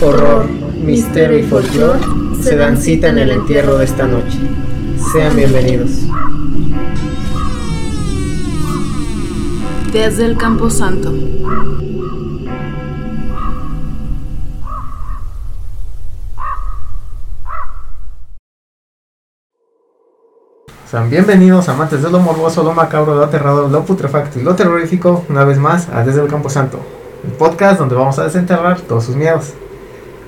horror, misterio y folclore se dan cita en el entierro de esta noche. Sean bienvenidos. Desde el Campo Santo. Sean bienvenidos amantes de lo morboso, lo macabro, lo aterrador, lo putrefacto y lo terrorífico, una vez más a Desde el Campo Santo, el podcast donde vamos a desenterrar todos sus miedos.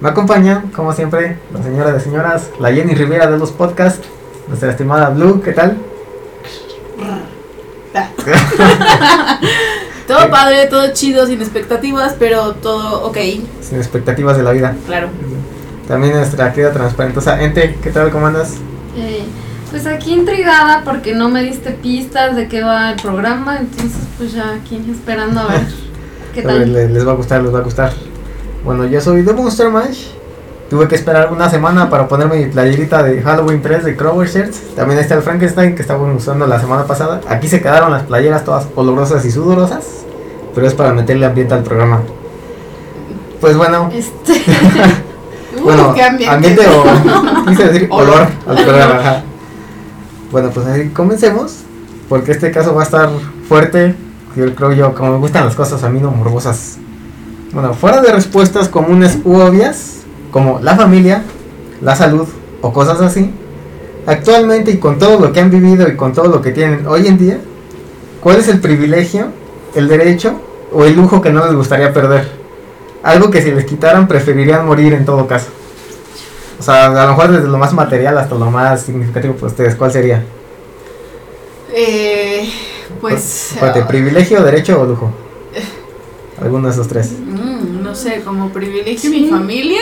Me acompañan, como siempre, la señora de señoras, la Jenny Rivera de los podcasts, nuestra estimada Blue, ¿qué tal? todo padre, todo chido, sin expectativas, pero todo ok. Sin expectativas de la vida. Claro. También nuestra querida transparentosa Ente, ¿qué tal? ¿Cómo andas? Eh, pues aquí intrigada porque no me diste pistas de qué va el programa, entonces pues ya aquí esperando a ver qué tal. Les, les va a gustar, les va a gustar. Bueno, yo soy The Monster Mash. Tuve que esperar una semana para ponerme mi playerita de Halloween 3 de Crower Shirts. También está el Frankenstein que estaba usando la semana pasada. Aquí se quedaron las playeras todas olorosas y sudorosas. Pero es para meterle ambiente al programa. Pues bueno. Este. bueno, Uh, qué ambiente. ambiente o quise decir olor al programa. Bueno, pues así comencemos. Porque este caso va a estar fuerte. Yo creo yo, como me gustan las cosas a mí no morbosas. Bueno, fuera de respuestas comunes u obvias, como la familia, la salud o cosas así, actualmente y con todo lo que han vivido y con todo lo que tienen hoy en día, ¿cuál es el privilegio, el derecho o el lujo que no les gustaría perder? Algo que si les quitaran preferirían morir en todo caso. O sea, a lo mejor desde lo más material hasta lo más significativo para ustedes, ¿cuál sería? Eh, pues. Ah, ¿privilegio, derecho o lujo? Alguno de esos tres. No sé, como privilegio Sí. mi familia.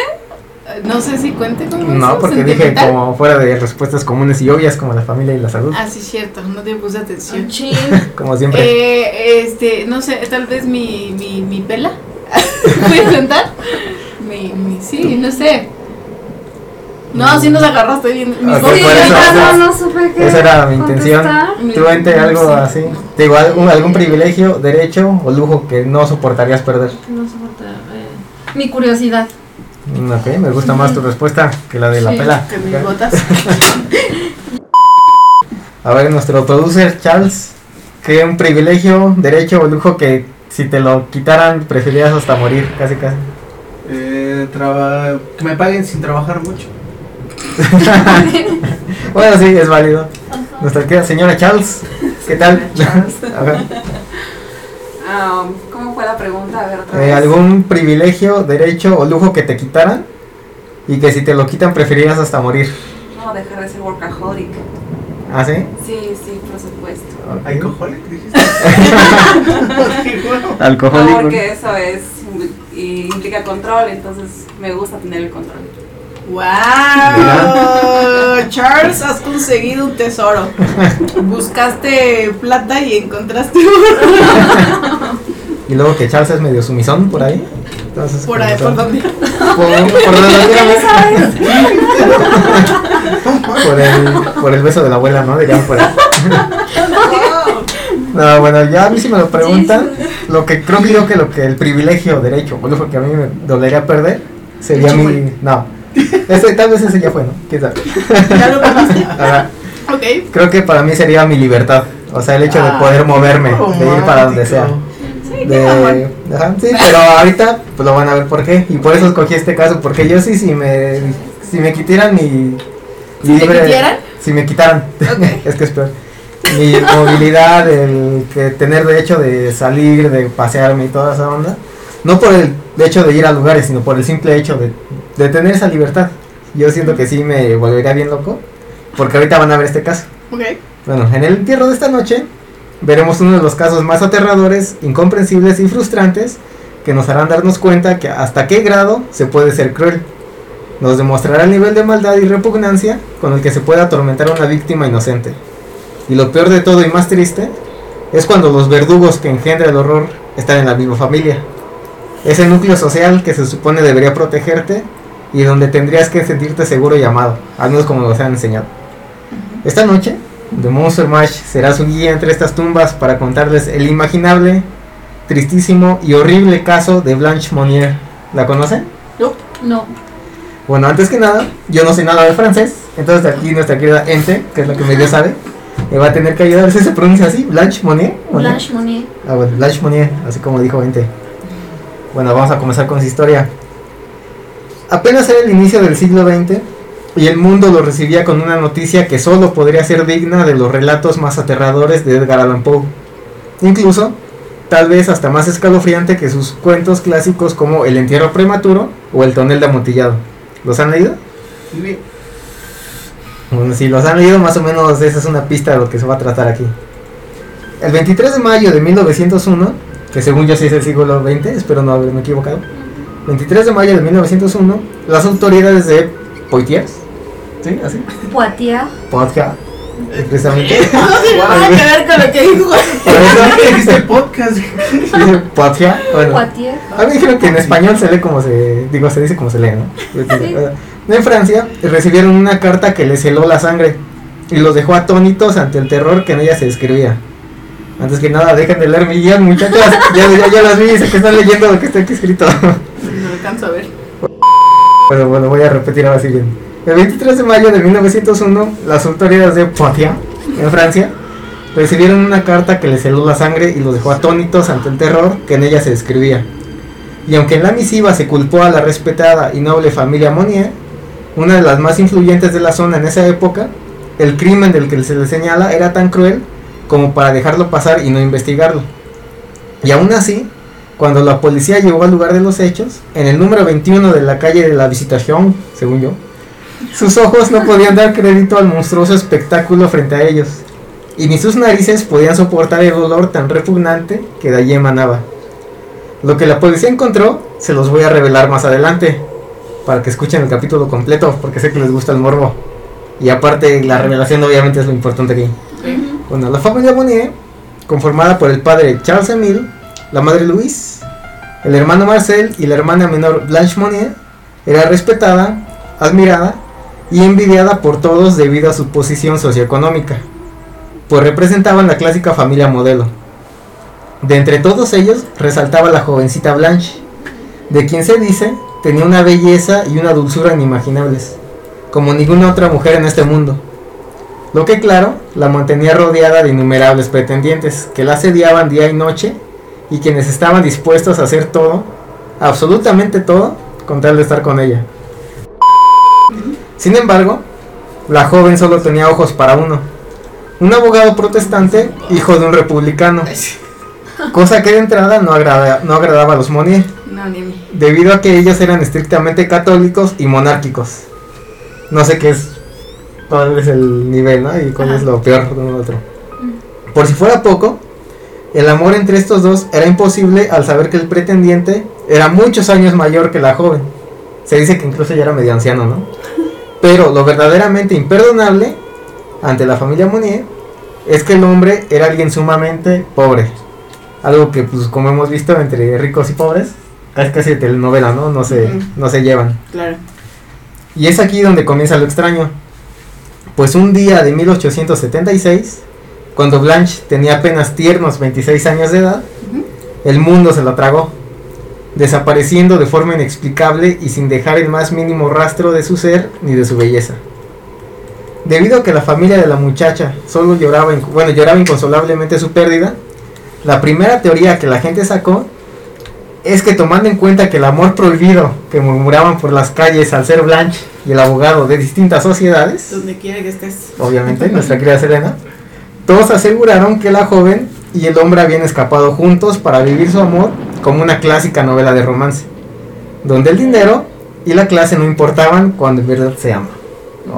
No sé si cuente como. No, eso, porque dije como fuera de respuestas comunes y obvias como la familia y la salud, Ah, sí, cierto, no te puse atención. Chin. como siempre. Eh, este, no sé, tal vez mi, mi, mi pela. ¿Puedes contar? Mi, mi, sí, no sé. No, sí nos agarraste bien. Mis Ok, dos Sí, no, no supe qué Esa era mi intención. contestar. ¿Tú ente algo Sí. así? Te digo, algún, algún privilegio, derecho o lujo que no soportarías perder. No soporta, eh, Mi curiosidad. Ok, me gusta más tu respuesta que la de la Sí, pela. Que mis botas. A ver, nuestro producer Charles, ¿qué un privilegio, derecho o lujo que si te lo quitaran preferirías hasta morir? Casi, casi. Eh, traba- que me paguen sin trabajar mucho. Bueno, sí, es válido. Nuestra querida señora Charles, ¿qué tal? A ver, Ah, ¿Cómo fue la pregunta? A ver, otra eh, vez. ¿Algún privilegio, derecho o lujo que te quitaran? Y que si te lo quitan preferirías hasta morir. No, dejar de ser workaholic. ¿Ah, sí? Sí, sí, por supuesto. ¿Alcoholic dijiste? No, Alcohólico. porque eso es y implica control, entonces me gusta tener el control. ¡Wow! Charles, has conseguido un tesoro. Buscaste plata y encontraste oro. Y luego que Charles es medio sumisón por ahí. Entonces, Por ahí, por donde. Por, por donde por, el, por el beso de la abuela, ¿no? Dirían por ahí. No, bueno, ya a mí si me lo preguntan, lo que creo que yo que lo que el privilegio, derecho, lo que a mí me dolería perder, sería mi... No. Ese, tal vez ese ya fue, ¿no? ¿Quién sabe? ¿Ya lo? Ajá. Ok. Creo que para mí sería mi libertad. O sea, el hecho de poder moverme, de ir para donde sea. Sí, De, qué amor. ajá, sí, pero ahorita pues lo van a ver por qué. Y por eso escogí este caso, porque yo sí, si me, si me quitaran mi... ¿Si te quitieran? Si me quitaran, es que es peor. Mi movilidad, el que tener derecho de salir, de pasearme y toda esa onda. No por el hecho de ir a lugares, sino por el simple hecho de, de tener esa libertad. Yo siento que sí me volvería bien loco, porque ahorita van a ver este caso. Ok. Bueno, en el entierro de esta noche veremos uno de los casos más aterradores, incomprensibles y frustrantes que nos harán darnos cuenta que hasta qué grado se puede ser cruel. Nos demostrará el nivel de maldad y repugnancia con el que se puede atormentar a una víctima inocente. Y lo peor de todo y más triste es cuando los verdugos que engendra el horror están en la misma familia. Ese núcleo social que se supone debería protegerte y donde tendrías que sentirte seguro y amado, al menos como nos han enseñado. Esta noche, The Monster Mash será su guía entre estas tumbas para contarles el imaginable, tristísimo y horrible caso de Blanche Monnier. ¿La conocen? Nope. No. Bueno, antes que nada, yo no sé nada de francés, entonces aquí nuestra querida Ente, que es la que medio sabe, me va a tener que ayudar. ¿Sí se pronuncia así? ¿Blanche Monnier? ¿Monnier? Blanche Monnier. Ah, bueno, Blanche Monnier, así como dijo Ente. Bueno, vamos a comenzar con su historia. Apenas era el inicio del siglo XX y el mundo lo recibía con una noticia que solo podría ser digna de los relatos más aterradores de Edgar Allan Poe. Incluso, tal vez hasta más escalofriante que sus cuentos clásicos como El entierro prematuro o El tonel de amontillado. ¿Los han leído? Ni- Bueno, si los han leído, más o menos esa es una pista de lo que se va a tratar aquí. El 23 de mayo de 1901, que según yo sí es el siglo XX, espero no haberme equivocado. 23 de mayo de 1901, las autoridades de Poitiers, ¿sí? Así, Poitiers. Poitiers, precisamente. No tiene nada que ver con lo que dijo. Por eso, podcast. dice Poitiers, bueno. Poitiers. A mí me dijeron que en español se lee como se, digo, se dice como se lee, ¿no? En Francia recibieron una carta que les heló la sangre y los dejó atónitos ante el terror que en ella se describía. Antes que nada, dejen de leer mi guion, muchachos. Ya, ya, ya las vi, sé que están leyendo lo que está aquí escrito. Alcanzo a ver. Pero bueno, voy a repetir ahora sí bien. El 23 de mayo de 1901, las autoridades de Poitiers, en Francia, recibieron una carta que les heló la sangre y los dejó atónitos ante el terror que en ella se describía. Y aunque en la misiva se culpó a la respetada y noble familia Monnier, una de las más influyentes de la zona en esa época, el crimen del que se le señala era tan cruel como para dejarlo pasar y no investigarlo. Y aún así, cuando la policía llegó al lugar de los hechos, en el número 21 de la calle de la Visitación, según yo, sus ojos no podían dar crédito al monstruoso espectáculo frente a ellos, y ni sus narices podían soportar el olor tan repugnante que de allí emanaba. Lo que la policía encontró se los voy a revelar más adelante, para que escuchen el capítulo completo, porque sé que les gusta el morbo. Y aparte, la revelación obviamente es lo importante aquí. Bueno, la familia Monnier, conformada por el padre Charles Emile, la madre Louise, el hermano Marcel y la hermana menor Blanche Monnier, era respetada, admirada y envidiada por todos debido a su posición socioeconómica, pues representaban la clásica familia modelo. De entre todos ellos resaltaba la jovencita Blanche, de quien se dice tenía una belleza y una dulzura inimaginables, como ninguna otra mujer en este mundo. Lo que claro, la mantenía rodeada de innumerables pretendientes que la asediaban día y noche y quienes estaban dispuestos a hacer todo, absolutamente todo, con tal de estar con ella. Sin embargo, la joven solo tenía ojos para uno, un abogado protestante, hijo de un republicano, cosa que de entrada no, agrada- no agradaba a los mí. debido a que ellos eran estrictamente católicos y monárquicos. No sé qué es, cuál es el nivel, ¿no? Y cuál es lo peor de uno otro. Por si fuera poco, el amor entre estos dos era imposible al saber que el pretendiente era muchos años mayor que la joven. Se dice que incluso ya era medio anciano, ¿no? Pero lo verdaderamente imperdonable ante la familia Monnier es que el hombre era alguien sumamente pobre. Algo que, pues, como hemos visto entre ricos y pobres, casi casi de telenovela, ¿no? No se, no se llevan. Claro. Y es aquí donde comienza lo extraño. Pues un día de 1876, cuando Blanche tenía apenas tiernos 26 años de edad, el mundo se la tragó, desapareciendo de forma inexplicable y sin dejar el más mínimo rastro de su ser ni de su belleza. Debido a que la familia de la muchacha solo lloraba, bueno, lloraba inconsolablemente su pérdida, la primera teoría que la gente sacó es que tomando en cuenta que el amor prohibido que murmuraban por las calles al ser Blanche y el abogado de distintas sociedades, Donde quiera que estés. obviamente, nuestra querida Serena, todos aseguraron que la joven y el hombre habían escapado juntos para vivir su amor como una clásica novela de romance, donde el dinero y la clase no importaban cuando en verdad se ama.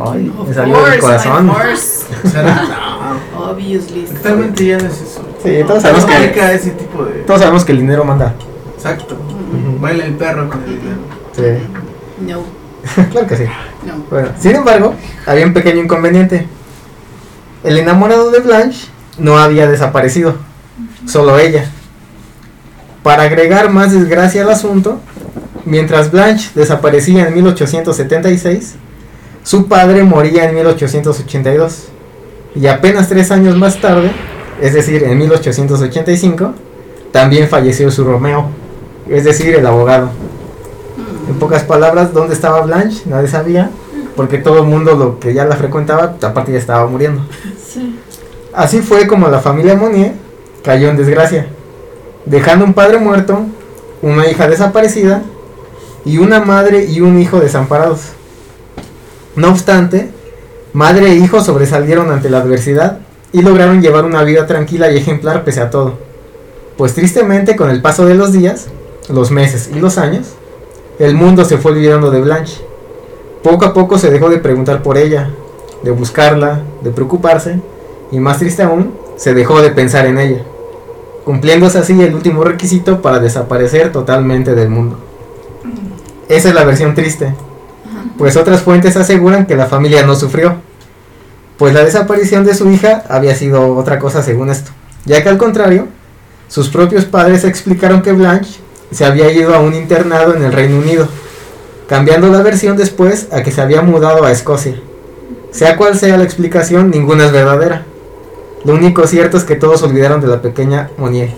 Ay, me salió del corazón. Obviously. Ya no es eso. Sí, todos sabemos No que, ese tipo de. todos sabemos que el dinero manda. Exacto. Baila el perro con el dinero. Sí, No, claro que sí. no. Bueno, sin embargo, había un pequeño inconveniente. El enamorado de Blanche no había desaparecido, solo ella. Para agregar más desgracia al asunto, mientras Blanche desaparecía en 1876, su padre moría en 1882. Y apenas tres años más tarde, es decir, en 1885, también falleció su Romeo, es decir, el abogado. En pocas palabras, ¿dónde estaba Blanche? Nadie sabía, porque todo el mundo lo que ya la frecuentaba, aparte ya estaba muriendo. Sí. Así fue como la familia Monnier cayó en desgracia, dejando un padre muerto, una hija desaparecida y una madre y un hijo desamparados. No obstante, madre e hijo sobresalieron ante la adversidad y lograron llevar una vida tranquila y ejemplar pese a todo. Pues tristemente con el paso de los días, los meses y los años, el mundo se fue olvidando de Blanche. Poco a poco se dejó de preguntar por ella, de buscarla, de preocuparse, y más triste aún, se dejó de pensar en ella, cumpliéndose así el último requisito para desaparecer totalmente del mundo. Esa es la versión triste, pues otras fuentes aseguran que la familia no sufrió, pues la desaparición de su hija había sido otra cosa según esto, ya que al contrario, sus propios padres explicaron que Blanche se había ido a un internado en el Reino Unido, cambiando la versión después a que se había mudado a Escocia. Sea cual sea la explicación, ninguna es verdadera. Lo único cierto es que todos olvidaron de la pequeña Monier.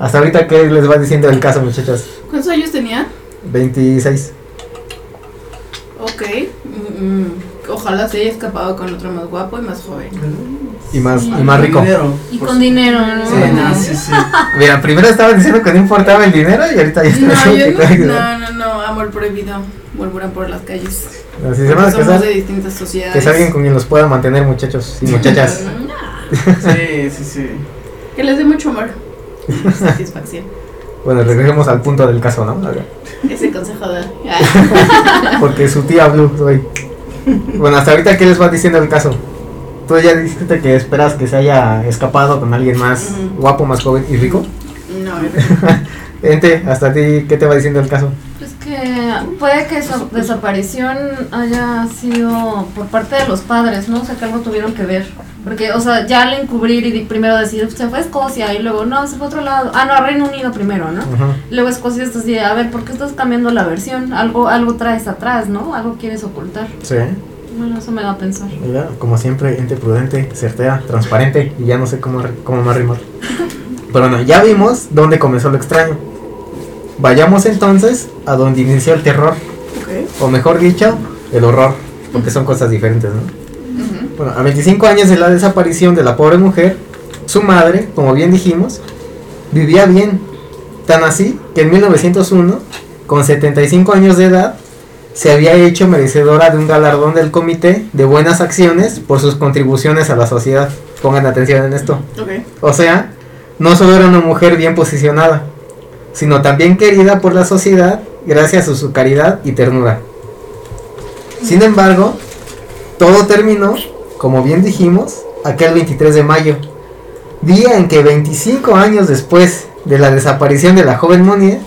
Hasta ahorita, ¿qué les va diciendo el caso, muchachas? ¿Cuántos años tenía? 26. Ok. Mm, mm, ojalá se haya escapado con otro más guapo y más joven. Y más, Sí. y más rico. Dinero, Y con dinero, ¿no? Sí, no, sí, sí. Mira, primero estaban diciendo que no importaba el dinero y ahorita ya están No, diciendo yo que no, tiene que- no, no, no, amor prohibido. Murmuran por las calles. Si se Somos casar, de distintas sociedades. que es alguien con quien los pueda mantener, muchachos y muchachas. Sí, sí, sí. Que les dé mucho amor. y Satisfacción. Bueno, regresemos al punto del caso, ¿no? A ver. Ese consejo de. Porque su tía Blue soy. Bueno, hasta ahorita, ¿qué les va diciendo el caso? Tú ya dijiste que esperas que se haya escapado con alguien más Ujú. guapo, más joven y rico. No, Ente, hasta ti, ¿qué te va diciendo el caso? Pues que puede que su desaparición haya sido por parte de los padres, ¿no? O sea, que algo tuvieron que ver. Porque, o sea, ya al encubrir y primero decir, se fue a Escocia y luego, no, se fue a otro lado. Ah, no, a Reino Unido primero, ¿no? Luego Escocia estás así, a ver, ¿por qué estás cambiando la versión? Algo, algo traes atrás, ¿no? Algo quieres ocultar. Sí, Bueno, eso me da a pensar. mira, como siempre, ente prudente, certera, transparente y ya no sé cómo, cómo más rimar. Pero bueno, ya vimos dónde comenzó lo extraño. Vayamos entonces a donde inició el terror, o mejor dicho, el horror, porque son cosas diferentes, ¿no? Bueno, a 25 años de la desaparición de la pobre mujer, su madre, como bien dijimos, vivía bien. Tan así que en 1901, con 75 años de edad, se había hecho merecedora de un galardón del Comité de Buenas Acciones por sus contribuciones a la sociedad. Pongan atención en esto. O sea, no solo era una mujer bien posicionada, sino también querida por la sociedad gracias a su caridad y ternura. Sin embargo, todo terminó, como bien dijimos, aquel 23 de mayo, día en que 25 años después de la desaparición de la joven Monier,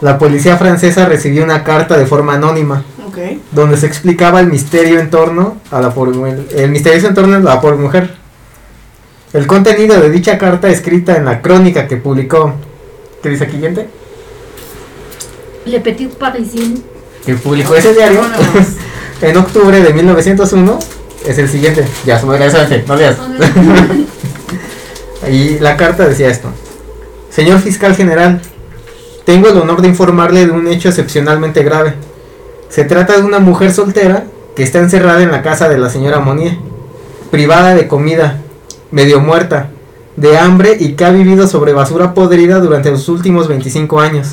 la policía francesa recibió una carta de forma anónima donde se explicaba el misterio en torno a la el misterioso a pobre mujer. El contenido de dicha carta escrita en la crónica que publicó, ¿qué dice aquí gente? Le Petit Parisien. Que publicó ese diario en octubre de 1901 es el siguiente. Ya, me olvidó ese, no leas. Y la carta decía esto. Señor fiscal general, tengo el honor de informarle de un hecho excepcionalmente grave. Se trata de una mujer soltera que está encerrada en la casa de la señora Monier, privada de comida, medio muerta, de hambre y que ha vivido sobre basura podrida durante los últimos 25 años.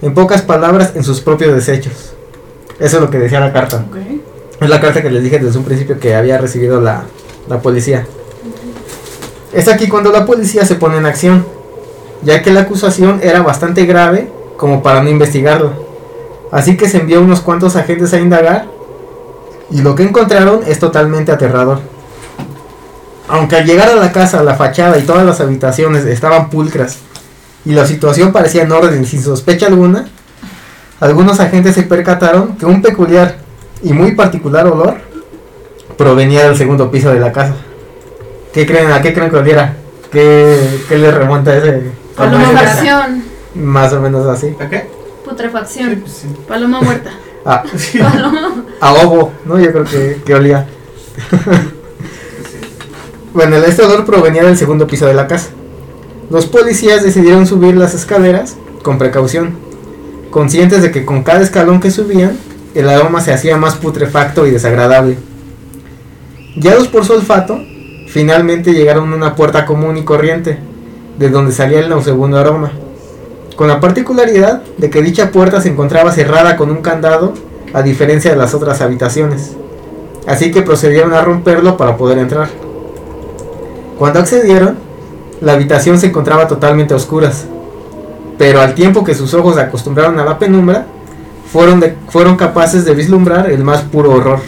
En pocas palabras, en sus propios desechos. Eso es lo que decía la carta. Es la carta que les dije desde un principio que había recibido la, la policía. Es aquí cuando la policía se pone en acción, ya que la acusación era bastante grave como para no investigarla. Así que se envió unos cuantos agentes a indagar y lo que encontraron es totalmente aterrador. Aunque al llegar a la casa, la fachada y todas las habitaciones estaban pulcras y la situación parecía en orden sin sospecha alguna, algunos agentes se percataron que un peculiar y muy particular olor provenía del segundo piso de la casa. ¿Qué creen? ¿A qué creen que oliera? ¿Qué, qué les remonta ese? a ese- Putrefacción. Más o menos así. ¿A qué? Sí, Putrefacción. pues sí. Paloma muerta. A, Sí. a ovo, ¿no? Yo creo que, que olía. Bueno, el- olor provenía del segundo piso de la casa. Los policías decidieron subir las escaleras con precaución, conscientes de que con cada escalón que subían, el aroma se hacía más putrefacto y desagradable. Guiados por su olfato, finalmente llegaron a una puerta común y corriente, de donde salía el nauseabundo aroma, con la particularidad de que dicha puerta se encontraba cerrada con un candado, a diferencia de las otras habitaciones. Así que procedieron a romperlo para poder entrar. Cuando accedieron, la habitación se encontraba totalmente a oscuras, pero al tiempo que sus ojos se acostumbraron a la penumbra, fueron, de- fueron capaces de vislumbrar el más puro horror.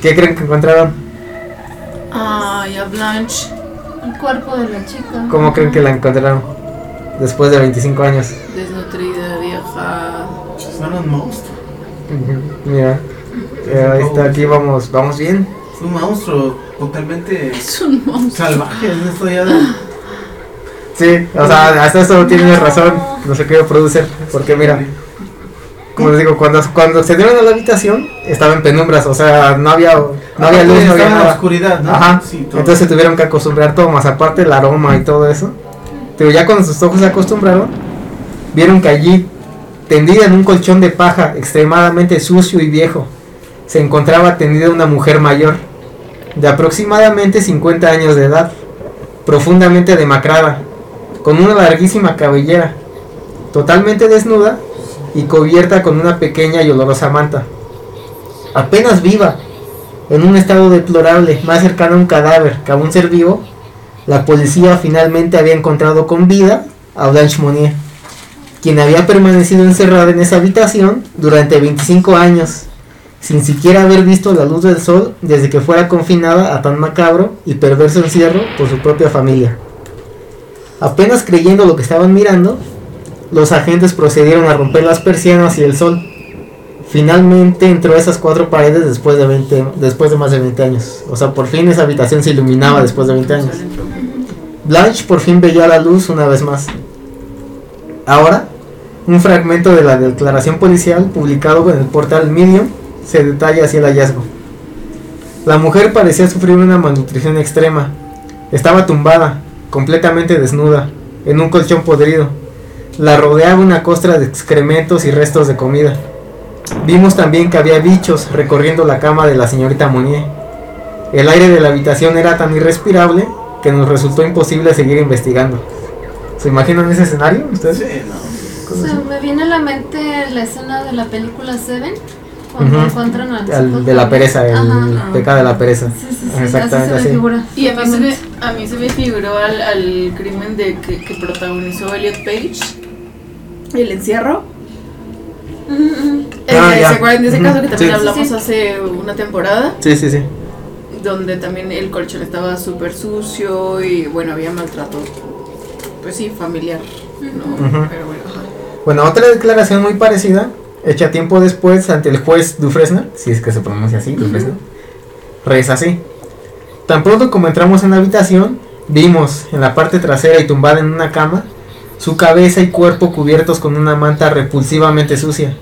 ¿Qué creen que encontraron? Ay, a Blanche. El cuerpo de la chica. ¿Cómo creen que la encontraron? Después de 25 años. Desnutrida, vieja. Era un monstruo. Mira, eh, ahí está, aquí vamos, vamos bien. Es un monstruo totalmente Es un monstruo. salvaje. En esto ya de- Sí, o sea, hasta eso tienes razón, no sé qué producer, porque mira, como les digo, cuando, cuando se dieron a la habitación, estaba en penumbras, o sea, no había, no había luz, no había en la nada. oscuridad, ¿no? Ajá, Sí, entonces se tuvieron que acostumbrar todo, más aparte el aroma y todo eso. Pero ya cuando sus ojos se acostumbraron, vieron que allí, tendida en un colchón de paja extremadamente sucio y viejo, se encontraba tendida una mujer mayor, de aproximadamente 50 años de edad, profundamente demacrada, con una larguísima cabellera, totalmente desnuda y cubierta con una pequeña y olorosa manta. Apenas viva, en un estado deplorable, más cercano a un cadáver que a un ser vivo, la policía finalmente había encontrado con vida a Blanche Monnier, quien había permanecido encerrada en esa habitación durante 25 años, sin siquiera haber visto la luz del sol desde que fuera confinada a tan macabro y perverso encierro por su propia familia. Apenas creyendo lo que estaban mirando, los agentes procedieron a romper las persianas y el sol. Finalmente entró a esas cuatro paredes después de 20, después de más de 20 años. O sea, por fin esa habitación se iluminaba después de 20 años. Blanche por fin veía la luz una vez más. Ahora, un fragmento de la declaración policial publicado en el portal Medium se detalla así el hallazgo. La mujer parecía sufrir una malnutrición extrema. Estaba tumbada, completamente desnuda, en un colchón podrido. La rodeaba una costra de excrementos y restos de comida. Vimos también que había bichos recorriendo la cama de la señorita Monnier. El aire de la habitación era tan irrespirable que nos resultó imposible seguir investigando. ¿Se imaginan ese escenario ustedes? Sí, no. O sea, me viene a la mente la escena de la película Seven. Cuando Ujú. encuentran al de la pereza, el Ajá. pecado de la pereza. Sí, sí, sí. Exactamente así. se me figura. Y a mí se me, a mí se me figuró al, al crimen de que, que protagonizó Elliot Page. El encierro. Ah, Eh, ya. ¿Se acuerdan de ese caso que también Sí. hablamos Sí, sí. hace una temporada? Sí, sí, sí. Donde también el colchón estaba súper sucio y bueno, había maltrato. Pues sí, familiar. ¿no? Ujú. Pero bueno, ajá. Bueno, otra declaración muy parecida, hecha tiempo después ante el juez Dufresne, si es que se pronuncia así, Dufresne, reza así. Tan pronto como entramos en la habitación, vimos en la parte trasera y tumbada en una cama, su cabeza y cuerpo cubiertos con una manta repulsivamente sucia.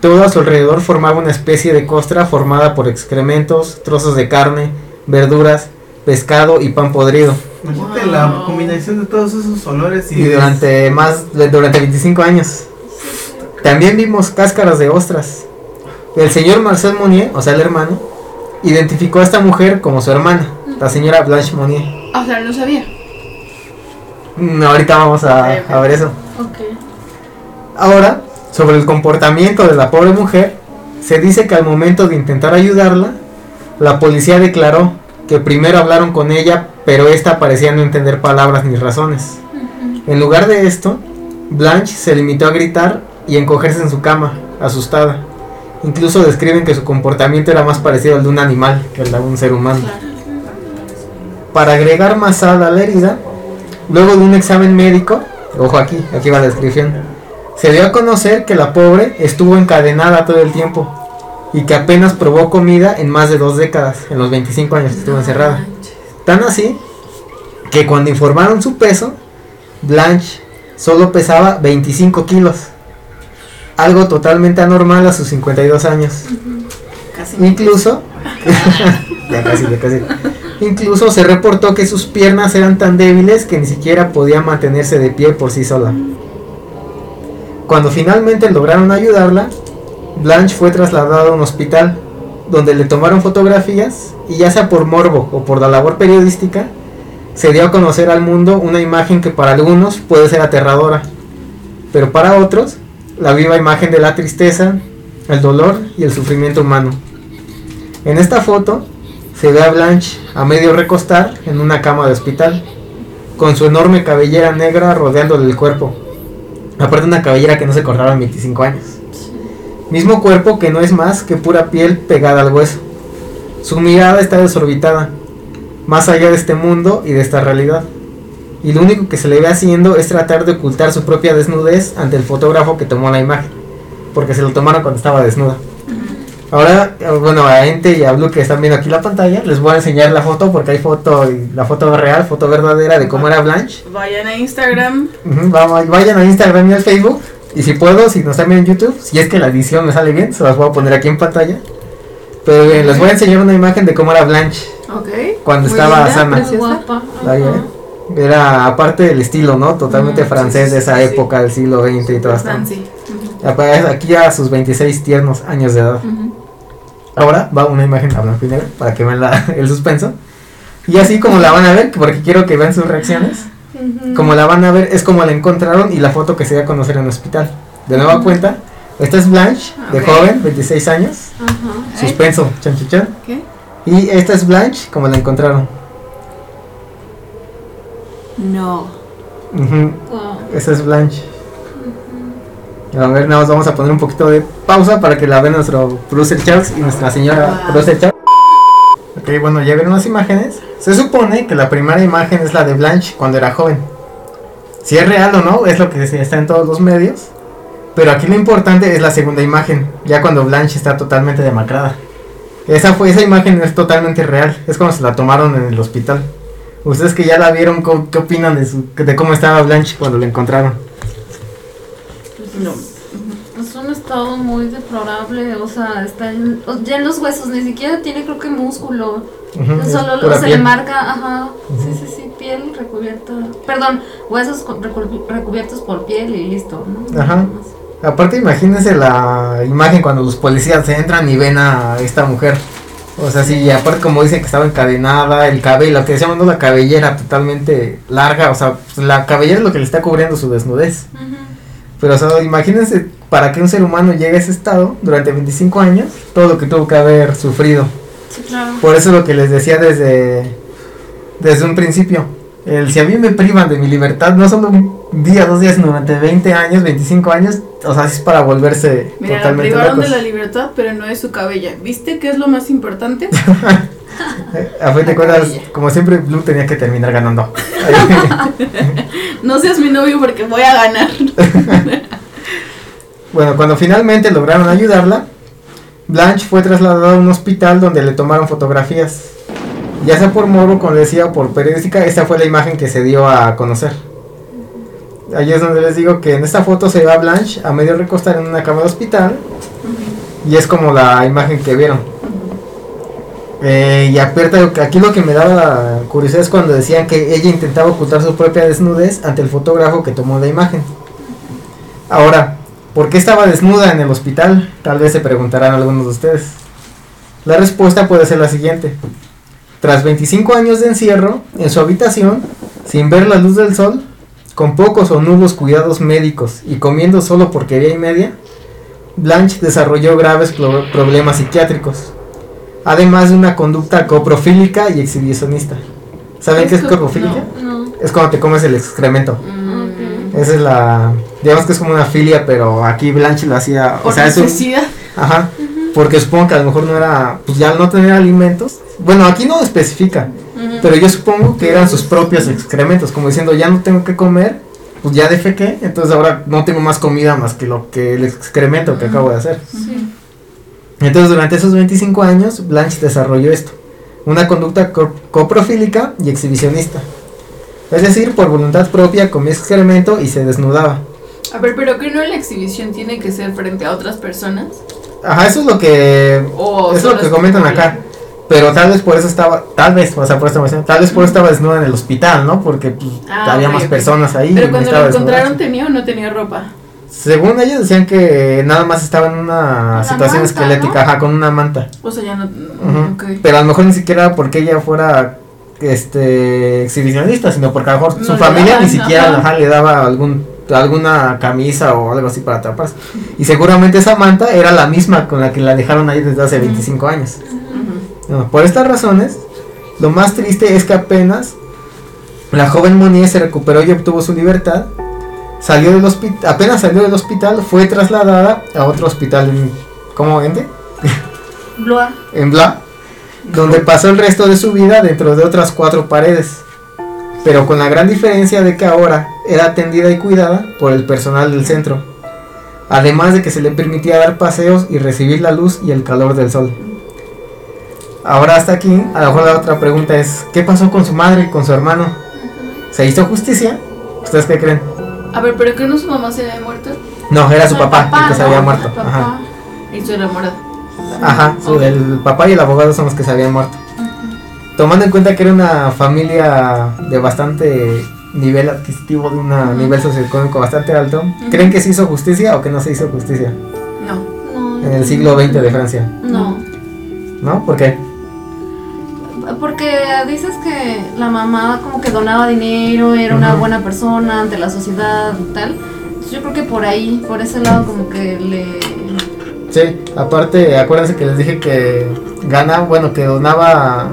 Todo a su alrededor formaba una especie de costra formada por excrementos, trozos de carne, verduras, pescado y pan podrido. Imagínate la Wow. combinación de todos esos olores y, Y durante más de- durante 25 años. También vimos cáscaras de ostras. El señor Marcel Monnier, o sea, el hermano, identificó a esta mujer como su hermana, la señora Blanche Monnier. Ah, o sea, no sabía. Mm, ahorita vamos a, a ver eso. Ok. Ahora, sobre el comportamiento de la pobre mujer, se dice que al momento de intentar ayudarla, la policía declaró que primero hablaron con ella, pero esta parecía no entender palabras ni razones. En lugar de esto, Blanche se limitó a gritar y encogerse en su cama, asustada. Incluso describen que su comportamiento era más parecido al de un animal que al de un ser humano. Para agregar más sal a la herida, luego de un examen médico, ojo aquí, aquí va la descripción, se dio a conocer que la pobre estuvo encadenada todo el tiempo y que apenas probó comida en más de dos décadas, en los 25 años que estuvo encerrada. Tan así que cuando informaron su peso, Blanche solo pesaba 25 kilos, algo totalmente anormal a sus 52 años. Casi. Incluso, ya casi, ya casi. Incluso se reportó que sus piernas eran tan débiles que ni siquiera podía mantenerse de pie por sí sola. Cuando finalmente lograron ayudarla, Blanche fue trasladada a un hospital donde le tomaron fotografías y ya sea por morbo o por la labor periodística, se dio a conocer al mundo una imagen que para algunos puede ser aterradora, pero para otros la viva imagen de la tristeza, el dolor y el sufrimiento humano. En esta foto se ve a Blanche a medio recostar en una cama de hospital, con su enorme cabellera negra rodeándole el cuerpo. Aparte una cabellera que no se cortaba en 25 años. Mismo cuerpo que no es más que pura piel pegada al hueso. Su mirada está desorbitada, más allá de este mundo y de esta realidad. Y lo único que se le ve haciendo es tratar de ocultar su propia desnudez ante el fotógrafo que tomó la imagen, porque se lo tomaron cuando estaba desnuda. Ahora, bueno, a Ente y a Blue que están viendo aquí la pantalla, les voy a enseñar la foto porque hay foto, y la foto real, foto verdadera de cómo era Blanche. Vayan a Instagram. Ujú, vamos, vayan a Instagram y al Facebook. Y si puedo, si nos están viendo en YouTube, si es que la edición me sale bien, se las voy a poner aquí en pantalla. Pero bien, les voy a enseñar una imagen de cómo era Blanche Ok. cuando Muy estaba linda, sana. Muy guapa. Ahí. ¿eh? Era aparte del estilo, ¿no? Totalmente Mm, francés sí, de esa sí, sí. época del siglo XX y todo esto. Ujú. Apa- Aquí a sus 26 tiernos años de edad. Ahora va una imagen a blanco y negro para que vean la- el suspenso. Y así como la van a ver, porque quiero que vean sus reacciones. Como la van a ver, es como la encontraron y la foto que se dio a conocer en el hospital. De nueva cuenta, esta es Blanche, de joven, 26 años. Suspenso, chan chan, chan. ¿Qué? Y esta es Blanche, como la encontraron. No. Wow. Esa es Blanche. A ver, nada más vamos a poner un poquito de pausa para que la vean nuestro producer Charles y nuestra señora Wow. producer Charles. Ok, bueno, ya vieron las imágenes. Se supone que la primera imagen es la de Blanche cuando era joven. Si es real o no, es lo que está en todos los medios. Pero aquí lo importante es la segunda imagen, ya cuando Blanche está totalmente demacrada. Esa fue esa imagen es totalmente real, es como se la tomaron en el hospital. Ustedes que ya la vieron, ¿cómo- ¿qué opinan de, su, de cómo estaba Blanche cuando la encontraron? No. Es un estado muy deplorable, o sea, está en, ya en los huesos, ni siquiera tiene creo que músculo. Ujú, es Solo se le marca, ajá, sí, Ujú. sí, sí, piel recubierta, perdón, huesos recubiertos por piel y listo, ¿no? Ajá. Aparte, imagínense la imagen cuando los policías se entran y ven a esta mujer. O sea, sí, y aparte como dicen que estaba encadenada, el cabello, lo que decíamos, ¿no? la cabellera totalmente larga, o sea, pues, la cabellera es lo que le está cubriendo su desnudez. Pero, o sea, imagínense para que un ser humano llegue a ese estado durante 25 años, todo lo que tuvo que haber sufrido. Sí, claro. Por eso lo que les decía desde, desde un principio. El, si a mí me privan de mi libertad, no solo un día, dos días, durante 20 años, 25 años, o sea, es para volverse Mira, la totalmente privaron de la libertad, pero no es su cabella. ¿Viste qué es lo más importante? A fin de La cuentas, como siempre, Blue tenía que terminar ganando. No seas mi novio porque voy a ganar. bueno, cuando finalmente lograron ayudarla, Blanche fue trasladada a un hospital donde le tomaron fotografías. Ya sea por morbo, como decía, o por periodística, esta fue la imagen que se dio a conocer. Ahí es donde les digo que en esta foto se ve a Blanche a medio recostar en una cama de hospital. Y es como la imagen que vieron. Eh, y aquí lo que me daba curiosidad es cuando decían que ella intentaba ocultar su propia desnudez ante el fotógrafo que tomó la imagen. Ahora, ¿por qué estaba desnuda en el hospital? Tal vez se preguntarán algunos de ustedes. La respuesta puede ser la siguiente. Tras 25 años de encierro, en su habitación, sin ver la luz del sol, con pocos o nulos cuidados médicos y comiendo solo porquería y media, Blanche desarrolló graves pro- problemas psiquiátricos, además de una conducta coprofílica y exhibicionista. ¿Saben ¿Qué qué es es co- coprofílica? No. Es cuando te comes el excremento. Ok. Esa es la, digamos que es como una filia, pero aquí Blanche lo hacía, Por o sea, es un- necesidad. ajá, porque supongo que a lo mejor no era, pues ya al no tener alimentos, bueno, aquí no especifica. Pero yo supongo que eran sus propios excrementos, como diciendo, ya no tengo que comer, pues ya defequé, entonces ahora no tengo más comida más que lo que el excremento que acabo de hacer. Sí. Entonces durante esos 25 años Blanche desarrolló esto, una conducta co- coprofílica y exhibicionista. Es decir, por voluntad propia comía excremento y se desnudaba. A ver, pero que no la exhibición tiene que ser frente a otras personas. Ajá, eso es lo que O eso es lo que comentan acá. Pero tal vez por eso estaba, tal vez, o sea, por esta mención, tal vez por eso estaba desnuda en el hospital, ¿no? Porque pues, Ah, había más personas ahí. Pero cuando lo encontraron tenía o no tenía ropa. Según ellos decían que nada más estaba en una La situación manta, esquelética, ajá, con una manta. O sea, ya no. Ok. Pero a lo mejor ni siquiera porque ella fuera este exhibicionista, sino porque a lo mejor No su familia daban, ni siquiera ajá. ajá, le daba algún alguna camisa o algo así para taparse. Y seguramente esa manta era la misma con la que la dejaron ahí desde hace 25 años. Por estas razones, lo más triste es que apenas la joven Monier se recuperó y obtuvo su libertad. Salió del hospital, apenas salió del hospital, fue trasladada a otro hospital en, ¿cómo vende? Bloa. En Bla, donde pasó el resto de su vida dentro de otras cuatro paredes. Pero con la gran diferencia de que ahora era atendida y cuidada por el personal del centro. Además de que se le permitía dar paseos y recibir la luz y el calor del sol. Ahora hasta aquí, a lo mejor la otra pregunta es, ¿qué pasó con su madre y con su hermano? ¿Se hizo justicia? ¿Ustedes qué creen? A ver, ¿pero que no su mamá se había muerto? No, era su papá, el que se había muerto. Ajá. Y su enamorado. Ajá, su- el papá y el abogado son los que se habían muerto. Tomando en cuenta que era una familia de bastante nivel adquisitivo, de un nivel socioeconómico bastante alto, ¿creen que se hizo justicia o que no se hizo justicia No. No. en el siglo XX de Francia? No. ¿No? ¿Por qué? Porque dices que la mamá como que donaba dinero, era una buena persona ante la sociedad y tal. Entonces yo creo que por ahí, por ese lado como que le... Sí, aparte, acuérdense que les dije que gana, bueno, que donaba,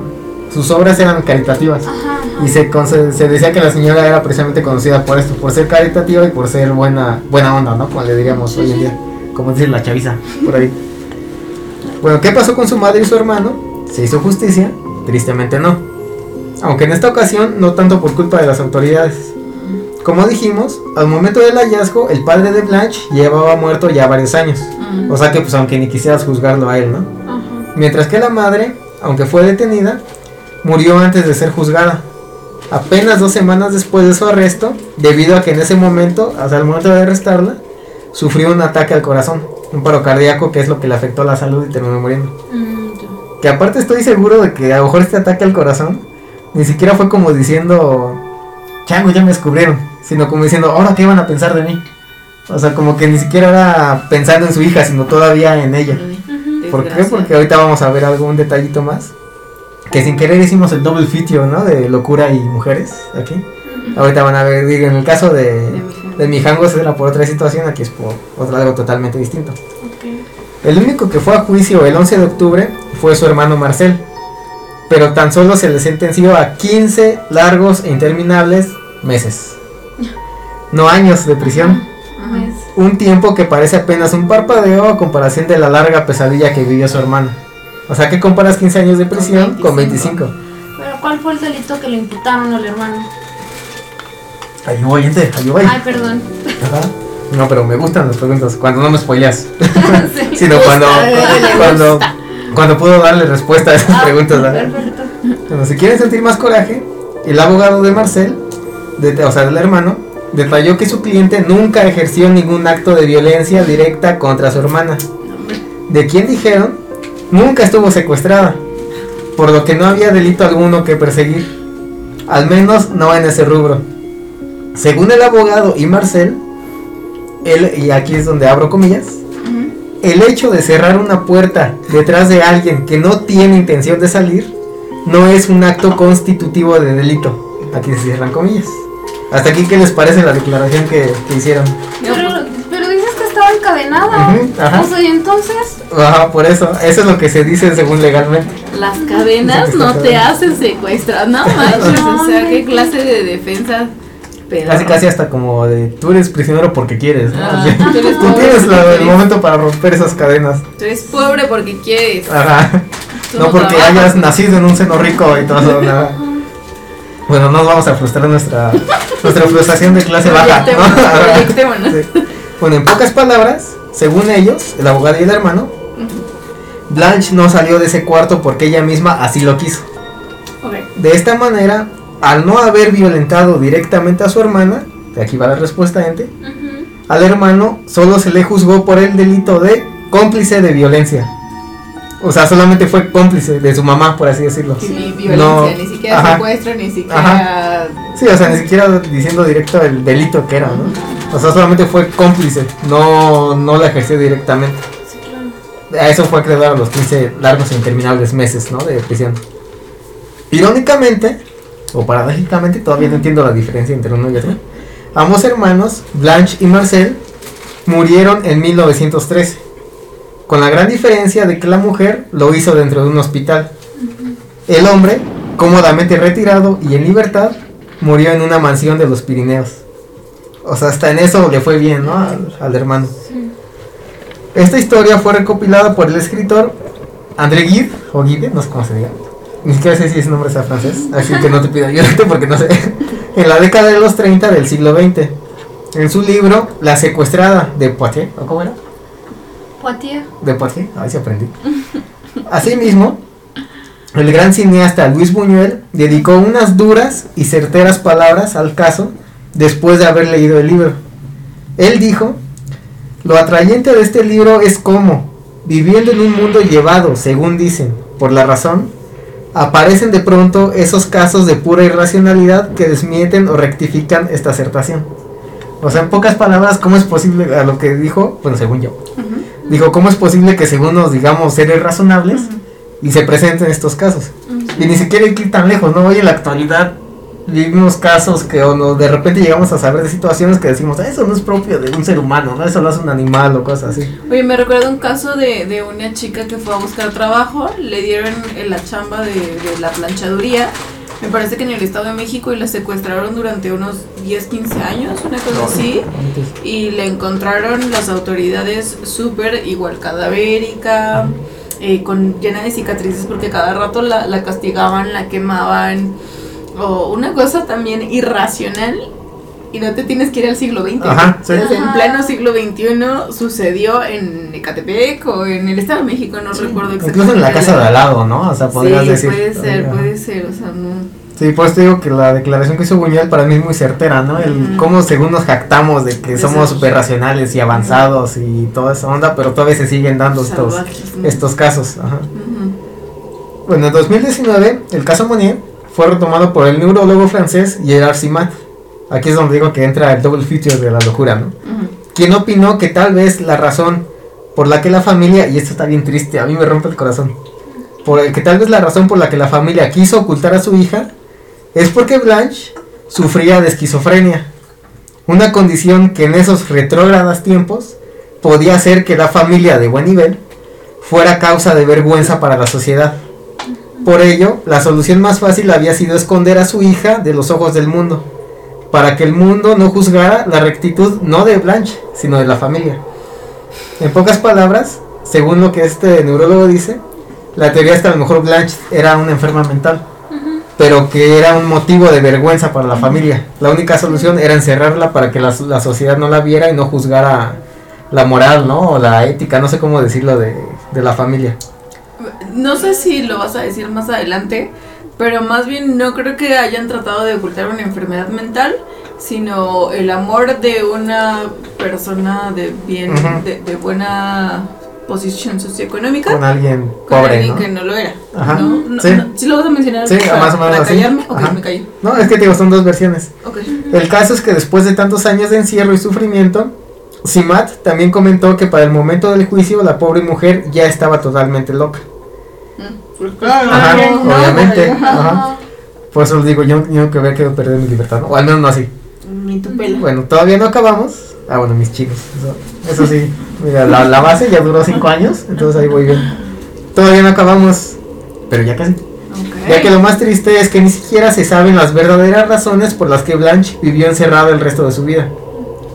sus obras eran caritativas. Ajá, ajá. Y se, se decía que la señora era precisamente conocida por esto, por ser caritativa y por ser buena, buena onda, ¿no? Como le diríamos hoy en día, como dice la chaviza, por ahí. Bueno, ¿qué pasó con su madre y su hermano? ¿Se hizo justicia? Tristemente no. Aunque en esta ocasión no tanto por culpa de las autoridades. Como dijimos, al momento del hallazgo, el padre de Blanche llevaba muerto ya varios años. O sea que pues aunque ni quisieras juzgarlo a él, ¿no? Mientras que la madre, aunque fue detenida, murió antes de ser juzgada. Apenas dos semanas después de su arresto, debido a que en ese momento, hasta el momento de arrestarla, sufrió un ataque al corazón, un paro cardíaco que es lo que le afectó la salud y terminó muriendo. Que aparte estoy seguro de que a lo mejor este ataque al corazón ni siquiera fue como diciendo, chango, ya me descubrieron, sino como diciendo, ahora qué van a pensar de mí. O sea, como que ni siquiera era pensando en su hija, sino todavía en ella. ¿Por qué? Porque ahorita vamos a ver algún detallito más. Que sin querer hicimos el double feature, ¿no? De locura y mujeres aquí. Ahorita van a ver, digo, en el caso de, De de Mijangos era por otra situación, aquí es por otro algo totalmente distinto. El único que fue a juicio el 11 de octubre fue su hermano Marcel. Pero tan solo se le sentenció a 15 largos e interminables meses. No años de prisión. Un tiempo que parece apenas un parpadeo a comparación de la larga pesadilla que vivió su hermano. O sea, que comparas 15 años de prisión con 25. pero ¿cuál fue el delito que le imputaron al hermano? Ay, voy, gente, ay, voy. Ay, perdón. Ajá. No, pero me gustan las preguntas. Cuando no me spoileas. Sí. Sino cuando, cuando, cuando puedo darle respuesta a esas Ah, preguntas. ¿verdad? Perfecto. Bueno, si quieren sentir más coraje, el abogado de Marcel, de- o sea, del hermano, detalló que su cliente nunca ejerció ningún acto de violencia directa contra su hermana. De quien dijeron, nunca estuvo secuestrada, por lo que no había delito alguno que perseguir, al menos no en ese rubro. Según el abogado y Marcel, él, y aquí es donde abro comillas. El hecho de cerrar una puerta detrás de alguien que no tiene intención de salir no es un acto constitutivo de delito. Aquí se cierran comillas. Hasta aquí, ¿qué les parece la declaración que, que hicieron? Pero, pero dices que estaba encadenada. Ajá. O sea, y entonces. Ajá, por eso, eso es lo que se dice según legalmente. Las cadenas no te hacen secuestrar, no manches, o sea, qué clase de defensa. Casi, casi hasta como de tú eres prisionero porque quieres. ¿no? Ah, tú eres Tú pobre tienes la- el momento para romper esas cadenas. Tú eres pobre porque quieres. Ajá. Tú No porque trabajas. hayas nacido en un seno rico y todo eso. nada. Bueno, no nos vamos a frustrar nuestra, nuestra frustración de clase baja. Bueno, en pocas palabras, según ellos, el abogado y el hermano, Blanche no salió de ese cuarto porque ella misma así lo quiso. Ok. De esta manera, al no haber violentado directamente a su hermana, que aquí va la respuesta, gente, al hermano solo se le juzgó por el delito de cómplice de violencia. O sea, solamente fue cómplice de su mamá, por así decirlo. Que Ni violencia, No, ni siquiera ajá. secuestro, ni siquiera. Sí, o sea, ni siquiera diciendo directo el delito que era, ¿no? O sea, solamente fue cómplice, no, no la ejerció directamente. Sí, claro. A eso fue acreedor a los 15 largos e interminables meses, ¿no? De prisión. Irónicamente, o paradójicamente, todavía no entiendo la diferencia entre uno y otro. Ambos hermanos, Blanche y Marcel, murieron en 1913. Con la gran diferencia de que la mujer lo hizo dentro de un hospital. El hombre, cómodamente retirado y en libertad, murió en una mansión de los Pirineos. O sea, hasta en eso le fue bien, ¿no? Al, al hermano. Esta historia fue recopilada por el escritor André Gide, o Guide, no sé cómo se diga. Ni siquiera sé si ese nombre está francés, así que no te pido ayuda porque no sé. En la década de los 30 del siglo XX. En su libro La secuestrada de Poitiers, ¿o cómo era? Poitiers. De Poitiers, ahí se aprendí. Asimismo, el gran cineasta Luis Buñuel dedicó unas duras y certeras palabras al caso después de haber leído el libro. Él dijo, lo atrayente de este libro es cómo, viviendo en un mundo llevado, según dicen, por la razón, aparecen de pronto esos casos de pura irracionalidad que desmienten o rectifican esta acertación. O sea, en pocas palabras, ¿cómo es posible, a lo que dijo, bueno, según yo, dijo, ¿cómo es posible que según nos digamos seres razonables y se presenten estos casos? Y ni siquiera hay que ir tan lejos, ¿no? Hoy en la actualidad vivimos casos que o no, de repente llegamos a saber de situaciones que decimos, "Ah, eso no es propio de un ser humano, ¿no? Eso lo hace un animal o cosas así. Oye, me recuerdo un caso de, de una chica que fue a buscar trabajo, le dieron en la chamba de, de la planchaduría, me parece que en el Estado de México y la secuestraron durante unos 10, 15 años, una cosa así. Y le encontraron las autoridades súper igual cadavérica, eh, con llena de cicatrices porque cada rato la, la castigaban, la quemaban. O una cosa también irracional y no te tienes que ir al siglo XX. Ajá, sí. Entonces, en pleno siglo XXI sucedió en Ecatepec o en el Estado de México, no recuerdo exactamente. Incluso en la casa de al lado, ¿no? O sea, podrías sí, decir. puede ser, puede ser, o sea, no. Sí, por eso te digo que la declaración que hizo Buñuel para mí es muy certera, ¿no? El Ujú. cómo según nos jactamos de que somos súper racionales y avanzados y toda esa onda, pero todavía se siguen dando estos, estos casos. Ajá. Ujú. Bueno, en 2019 el caso Monnier fue retomado por el neurólogo francés Gerard Simat. Aquí es donde digo que entra el double feature de la locura, ¿no? Quien opinó que tal vez la razón por la que la familia, y esto está bien triste, a mí me rompe el corazón, por el que tal vez la razón por la que la familia quiso ocultar a su hija es porque Blanche sufría de esquizofrenia, una condición que en esos retrógradas tiempos podía hacer que la familia de buen nivel fuera causa de vergüenza para la sociedad. Por ello, la solución más fácil había sido esconder a su hija de los ojos del mundo, para que el mundo no juzgara la rectitud no de Blanche, sino de la familia. En pocas palabras, según lo que este neurólogo dice, la teoría es que a lo mejor Blanche era una enferma mental, pero que era un motivo de vergüenza para la familia. La única solución era encerrarla para que la, la sociedad no la viera y no juzgara la moral, ¿no? O la ética, no sé cómo decirlo, de, de la familia. No sé si lo vas a decir más adelante, pero más bien no creo que hayan tratado de ocultar una enfermedad mental, sino el amor de una persona de bien, de, de buena posición socioeconómica Con alguien con pobre, alguien ¿no? que no lo era. Ajá, ¿no? No- sí. no- ¿Sí lo vas a mencionar Sí, para, más o menos para callarme? Me callo. No, es que te digo, son dos versiones. El caso es que después de tantos años de encierro y sufrimiento, Simat también comentó que para el momento del juicio la pobre mujer ya estaba totalmente loca. Mm. Ajá, no, obviamente. no, Ajá. Por eso les digo, yo, yo que había querido perder mi libertad, ¿no? o al menos no así. Ni tu pela. Bueno, todavía no acabamos. Ah, bueno, mis chicos. Eso, eso sí, mira, la, la base ya duró cinco años, entonces ahí voy bien. Todavía no acabamos, pero ya casi. Ya que lo más triste es que ni siquiera se saben las verdaderas razones por las que Blanche vivió encerrada el resto de su vida.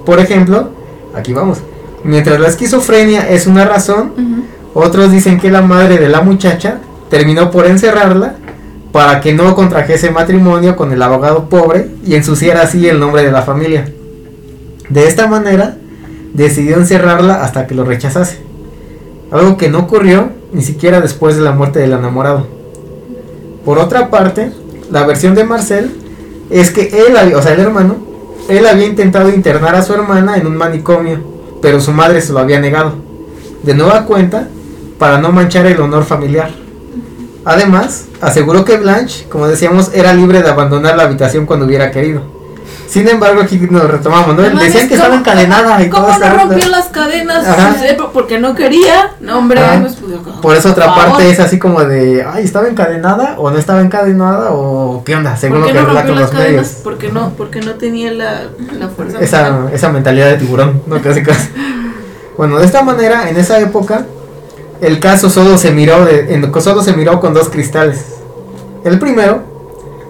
Por ejemplo, aquí vamos. Mientras la esquizofrenia es una razón, otros dicen que la madre de la muchacha terminó por encerrarla para que no contrajese matrimonio con el abogado pobre y ensuciara así el nombre de la familia. De esta manera, decidió encerrarla hasta que lo rechazase. Algo que no ocurrió ni siquiera después de la muerte del enamorado. Por otra parte, la versión de Marcel es que él, había- o sea, el hermano, él había intentado internar a su hermana en un manicomio, pero su madre se lo había negado. De nueva cuenta, para no manchar el honor familiar. Además, aseguró que Blanche, como decíamos, era libre de abandonar la habitación cuando hubiera querido. Sin embargo, aquí nos retomamos, ¿no? Además, Decían que estaba encadenada y ¿Cómo todo no estaba- rompió las cadenas? Ajá. Eh, porque no quería. No, hombre. Pues, Por eso otra favor. parte es así como de, ay, ¿estaba encadenada o no estaba encadenada o qué onda? Según ¿Por lo qué que no relatan los cadenas? medios. Porque no, porque no tenía la, la fuerza. mental. Esa, esa mentalidad de tiburón, ¿no? Casi casi. Bueno, de esta manera, en esa época, el caso solo se miró, de, en- solo se miró con dos cristales. El primero,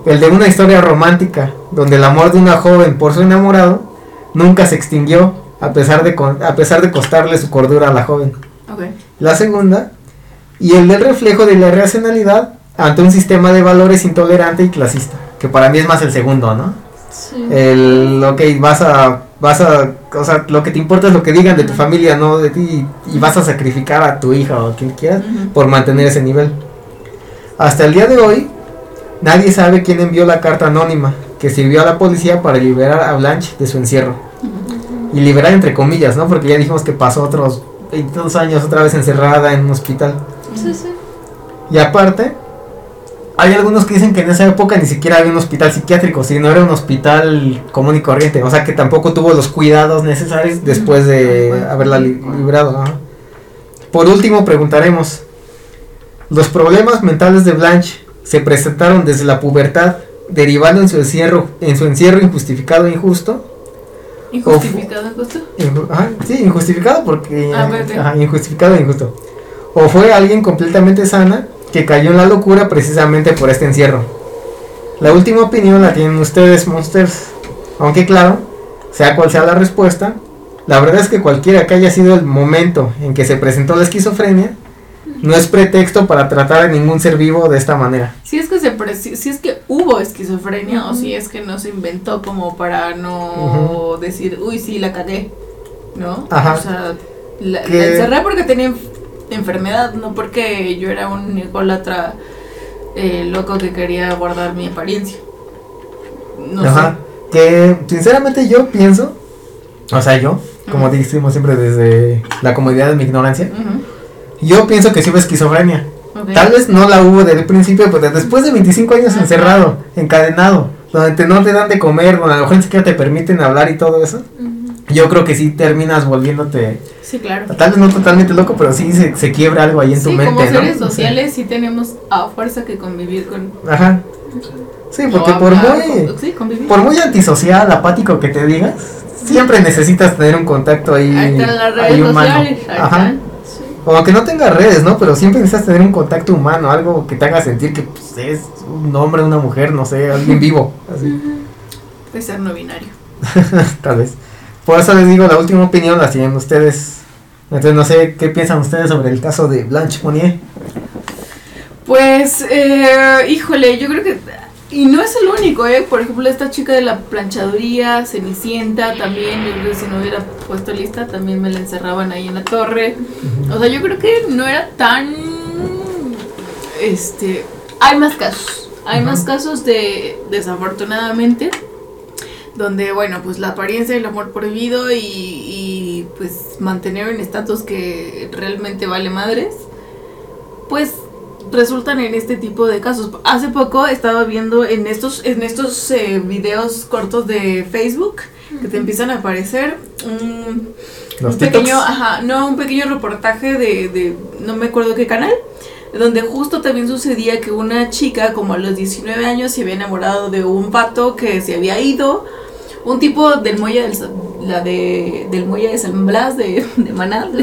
el de una historia romántica, donde el amor de una joven por su enamorado nunca se extinguió, a pesar de, a pesar de costarle su cordura a la joven. La segunda, y el del reflejo de la irracionalidad ante un sistema de valores intolerante y clasista, que para mí es más el segundo, ¿no? Sí. El, ok, vas a, vas a, o sea, lo que te importa es lo que digan de tu familia, no de ti, y vas a sacrificar a tu hija o a quien quieras por mantener ese nivel. Hasta el día de hoy, nadie sabe quién envió la carta anónima que sirvió a la policía para liberar a Blanche de su encierro. Y liberar entre comillas, ¿no? Porque ya dijimos que pasó otros 22 años otra vez encerrada en un hospital. Sí, sí. Y aparte, hay algunos que dicen que en esa época ni siquiera había un hospital psiquiátrico, sino era un hospital común y corriente. O sea que tampoco tuvo los cuidados necesarios después de haberla li- librado. Por último, preguntaremos: ¿los problemas mentales de Blanche se presentaron desde la pubertad, derivando en su encierro, en su encierro injustificado e injusto? Injustificado, justo. Inju- ajá, sí, injustificado porque. Ah, ajá, injustificado e injusto. O fue alguien completamente sana que cayó en la locura precisamente por este encierro. La última opinión la tienen ustedes, Monsters. Aunque claro, sea cual sea la respuesta, la verdad es que cualquiera que haya sido el momento en que se presentó la esquizofrenia, no es pretexto para tratar a ningún ser vivo de esta manera. Si es que se preci- si es que hubo esquizofrenia o si es que no se inventó como para no decir, uy, sí, la cagué, ¿no? Ajá. O sea, la, la encerré porque tenía enf- enfermedad, no porque yo era un ególatra eh, loco que quería guardar mi apariencia. No Ajá. Que sinceramente yo pienso, o sea, yo, como decimos siempre desde la comodidad de mi ignorancia, sé. Yo pienso que sí hubo esquizofrenia. Tal vez no la hubo desde el principio, pero después de 25 años encerrado, encadenado, donde te- no te dan de comer, donde a lo mejor ni siquiera te permiten hablar y todo eso, yo creo que sí terminas volviéndote, Sí, claro. tal vez no totalmente loco, pero sí se, se quiebra algo ahí en tu mente, como ¿no? seres O sea, sociales sí tenemos a fuerza que convivir con... Ajá. Sí, porque por hablar, muy, con- sí, convivir. por muy antisocial, apático que te digas, siempre necesitas tener un contacto ahí, Ahí están las redes ahí humano. sociales, ahí Ajá. están. O aunque no tengas redes, ¿no? Pero siempre necesitas tener un contacto humano, algo que te haga sentir que pues, es un hombre, una mujer, no sé, alguien vivo. Así, Puede ser no binario. tal vez. Por eso les digo, la última opinión la tienen ustedes. Entonces no sé qué piensan ustedes sobre el caso de Blanche Monnier. Pues, eh, híjole, yo creo que... Y no es el único, ¿eh? Por ejemplo, esta chica de la planchaduría, Cenicienta, también, yo creo que si no hubiera puesto lista, también me la encerraban ahí en la torre. O sea, yo creo que no era tan... Este... Hay más casos. Hay más casos de, desafortunadamente, donde, bueno, pues la apariencia del amor prohibido y, y pues mantener un estatus que realmente vale madres, pues resultan en este tipo de casos. Hace poco estaba viendo en estos, en estos eh, videos cortos de Facebook que te empiezan a aparecer un, pequeño, ajá, no, un pequeño reportaje de, de, no me acuerdo qué canal, donde justo también sucedía que una chica como a los 19 años se había enamorado de un pato que se había ido, un tipo del muelle del, la de, del muelle de San Blas de, de Maná.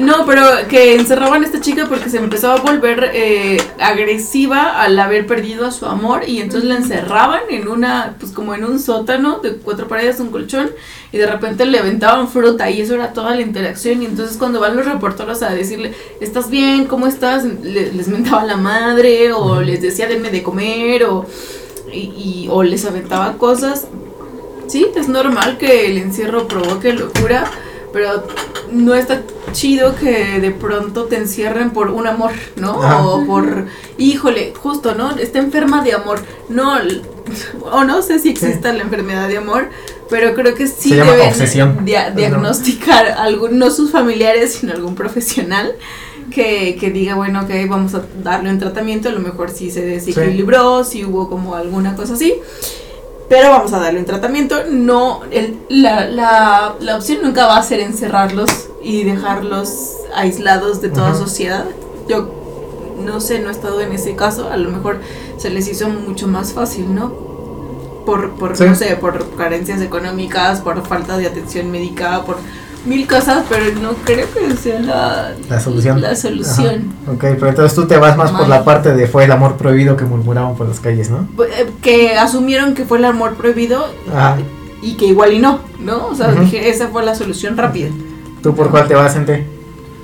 No, pero que encerraban a esta chica porque se empezó a volver eh, agresiva al haber perdido a su amor y entonces la encerraban en una, pues como en un sótano de cuatro paredes, un colchón y de repente le aventaban fruta y eso era toda la interacción y entonces cuando van los reporteros a decirle, ¿estás bien? ¿Cómo estás? Le- les mentaba la madre o les decía denme de comer o, y, y- o les aventaba cosas. Sí, es normal que el encierro provoque locura, pero no está chido que de pronto te encierren por un amor, ¿no? Ajá. O por, híjole, justo, ¿no? Está enferma de amor. No, o no sé si exista la enfermedad de amor, pero creo que sí deben dia- diagnosticar algún, no sus familiares, sino algún profesional. Que, que diga, bueno, ok, vamos a darle un tratamiento, a lo mejor sí se desequilibró, si hubo como alguna cosa así. pero vamos a darle un tratamiento. No, el- la, la, la opción nunca va a ser encerrarlos y dejarlos aislados de toda sociedad. Yo no sé, no he estado en ese caso, a lo mejor se les hizo mucho más fácil, ¿no? Por, por Sí. no sé, por carencias económicas, por falta de atención médica, por mil cosas, pero no creo que sea la, La solución. La solución. Ajá. Ok, pero entonces tú te vas más por la parte de fue el amor prohibido que murmuraban por las calles, ¿no? Eh, Que asumieron que fue el amor prohibido Ajá. y que igual y no, ¿no? O sea, dije, esa fue la solución rápida. ¿Tú por cuál te vas, Ente?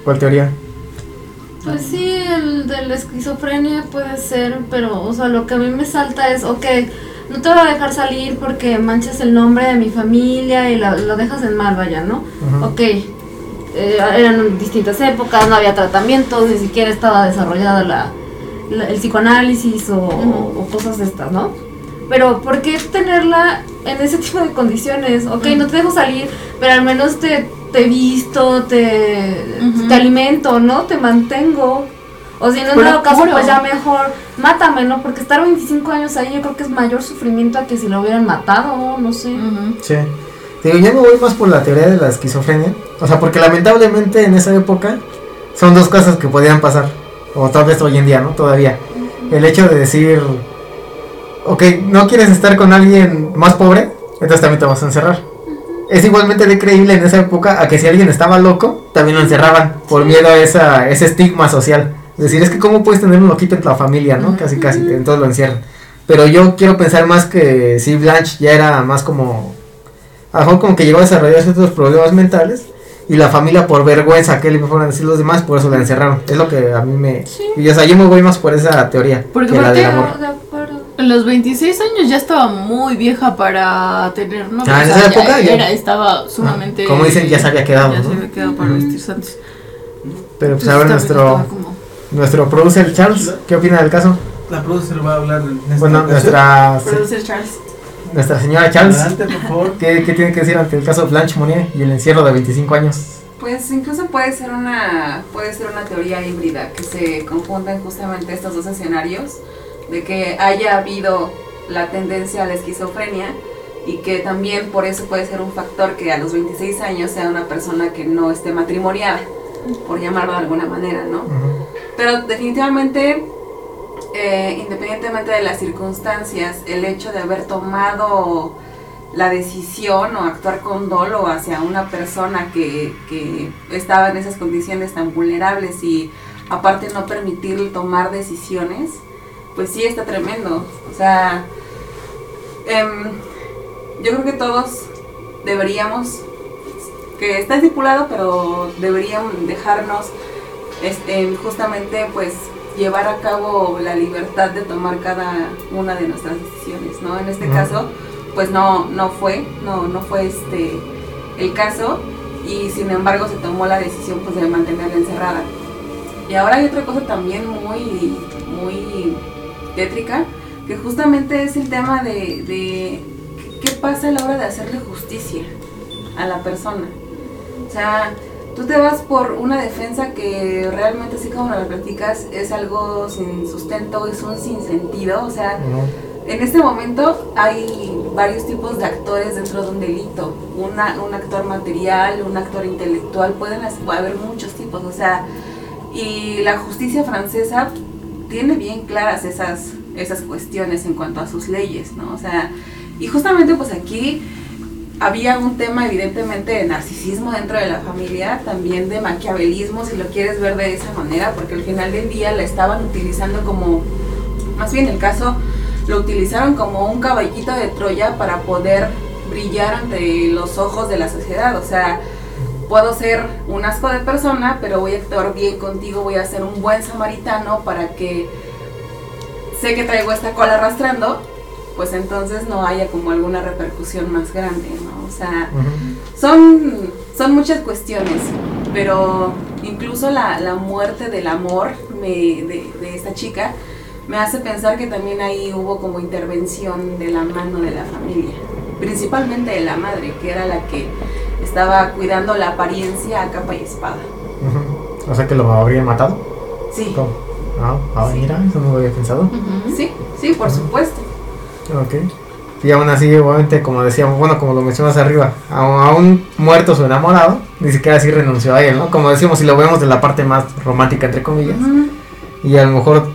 ¿Cuál teoría? Pues sí, el de la esquizofrenia puede ser, pero, o sea, lo que a mí me salta es, ok, no te voy a dejar salir porque manchas el nombre de mi familia y la- lo dejas en mal, vaya, ¿no? Ujú. Ok, eh, eran distintas épocas, no había tratamientos, ni siquiera estaba desarrollada la, la- el psicoanálisis o, cosas de estas, ¿no? Pero ¿por qué tenerla en ese tipo de condiciones? Ok, no te dejo salir, pero al menos te, te visto, te, te alimento, ¿no? Te mantengo. O si no, en dado caso, pues ya mejor mátame, ¿no? Porque estar 25 años ahí yo creo que es mayor sufrimiento a que si lo hubieran matado, no sé. Sí. Digo, yo me voy más por la teoría de la esquizofrenia. O sea, porque lamentablemente en esa época son dos cosas que podían pasar. O tal vez hoy en día, ¿no? Todavía. El hecho de decir, ok, no quieres estar con alguien más pobre, entonces también te vas a encerrar. Es igualmente de creíble en esa época a que si alguien estaba loco, también lo encerraban por miedo a esa, ese estigma social. Es decir, es que cómo puedes tener un loquito en tu familia, ¿no? Casi, casi, entonces lo encierran. Pero yo quiero pensar más que si Blanche ya era más como a lo mejor como que llegó a desarrollar ciertos problemas mentales y la familia por vergüenza que le fueron a decir los demás, por eso la encerraron. Es lo que a mí me... Y o sea, yo me voy más por esa teoría Porque que la del amor. En los 26 años ya estaba muy vieja para tener novio. Ah, en o sea, esa época ya- era, estaba sumamente. Ah, como dicen, ya se había quedado, Ya ¿no? se había quedado para vestirse antes. Pero pues ahora nuestro, nuestro producer Charles, ¿qué opina del caso? La producer va a hablar en esta Bueno, ocasión. nuestra, Producer Charles. nuestra señora Charles, Adelante, por favor. ¿qué, qué tiene que decir ante el caso Blanche Monnier y el encierro de 25 años? Pues incluso puede ser una puede ser una teoría híbrida que se conjunten justamente estos dos escenarios de que haya habido la tendencia a la esquizofrenia y que también por eso puede ser un factor que a los 26 años sea una persona que no esté matrimoniada, por llamarlo de alguna manera, ¿no? Ujú. Pero definitivamente, eh, independientemente de las circunstancias, el hecho de haber tomado la decisión o actuar con dolo hacia una persona que, que estaba en esas condiciones tan vulnerables y aparte no permitirle tomar decisiones, pues sí está tremendo. O sea, em, yo creo que todos deberíamos, que está estipulado, pero deberían dejarnos este, justamente pues llevar a cabo la libertad de tomar cada una de nuestras decisiones, ¿no? En este caso, pues no, no fue, no, no fue este el caso y sin embargo se tomó la decisión pues de mantenerla encerrada. Y ahora hay otra cosa también muy, muy tétrica, que justamente es el tema de, de qué pasa a la hora de hacerle justicia a la persona. O sea, tú te vas por una defensa que realmente así como la platicas es algo sin sustento, es un sinsentido, o sea, en este momento hay varios tipos de actores dentro de un delito. Una, un actor material, un actor intelectual, pueden as- haber muchos tipos. O sea, y la justicia francesa tiene bien claras esas, esas cuestiones en cuanto a sus leyes, ¿no? O sea, y justamente pues aquí había un tema evidentemente de narcisismo dentro de la familia, también de maquiavelismo, si lo quieres ver de esa manera, porque al final del día la estaban utilizando como, más bien el caso, lo utilizaron como un caballito de Troya para poder brillar ante los ojos de la sociedad, o sea, puedo ser un asco de persona, pero voy a actuar bien contigo, voy a ser un buen samaritano para que sé que traigo esta cola arrastrando, pues entonces no haya como alguna repercusión más grande, ¿no? O sea, son, son muchas cuestiones, pero incluso la, la muerte del amor me- de, de esta chica me hace pensar que también ahí hubo como intervención de la mano de la familia, principalmente de la madre, que era la que estaba cuidando la apariencia a capa y espada. O sea que lo habrían matado. Sí, ¿Cómo? Ah, ah, Sí. mira, eso no lo había pensado. Sí, sí, por supuesto. Ok. Y aún así, obviamente, como decíamos, bueno, como lo mencionas arriba, a, un muerto su enamorado, ni siquiera así renunció a él, ¿no? Como decimos, si lo vemos de la parte más romántica, entre comillas. Y a lo mejor,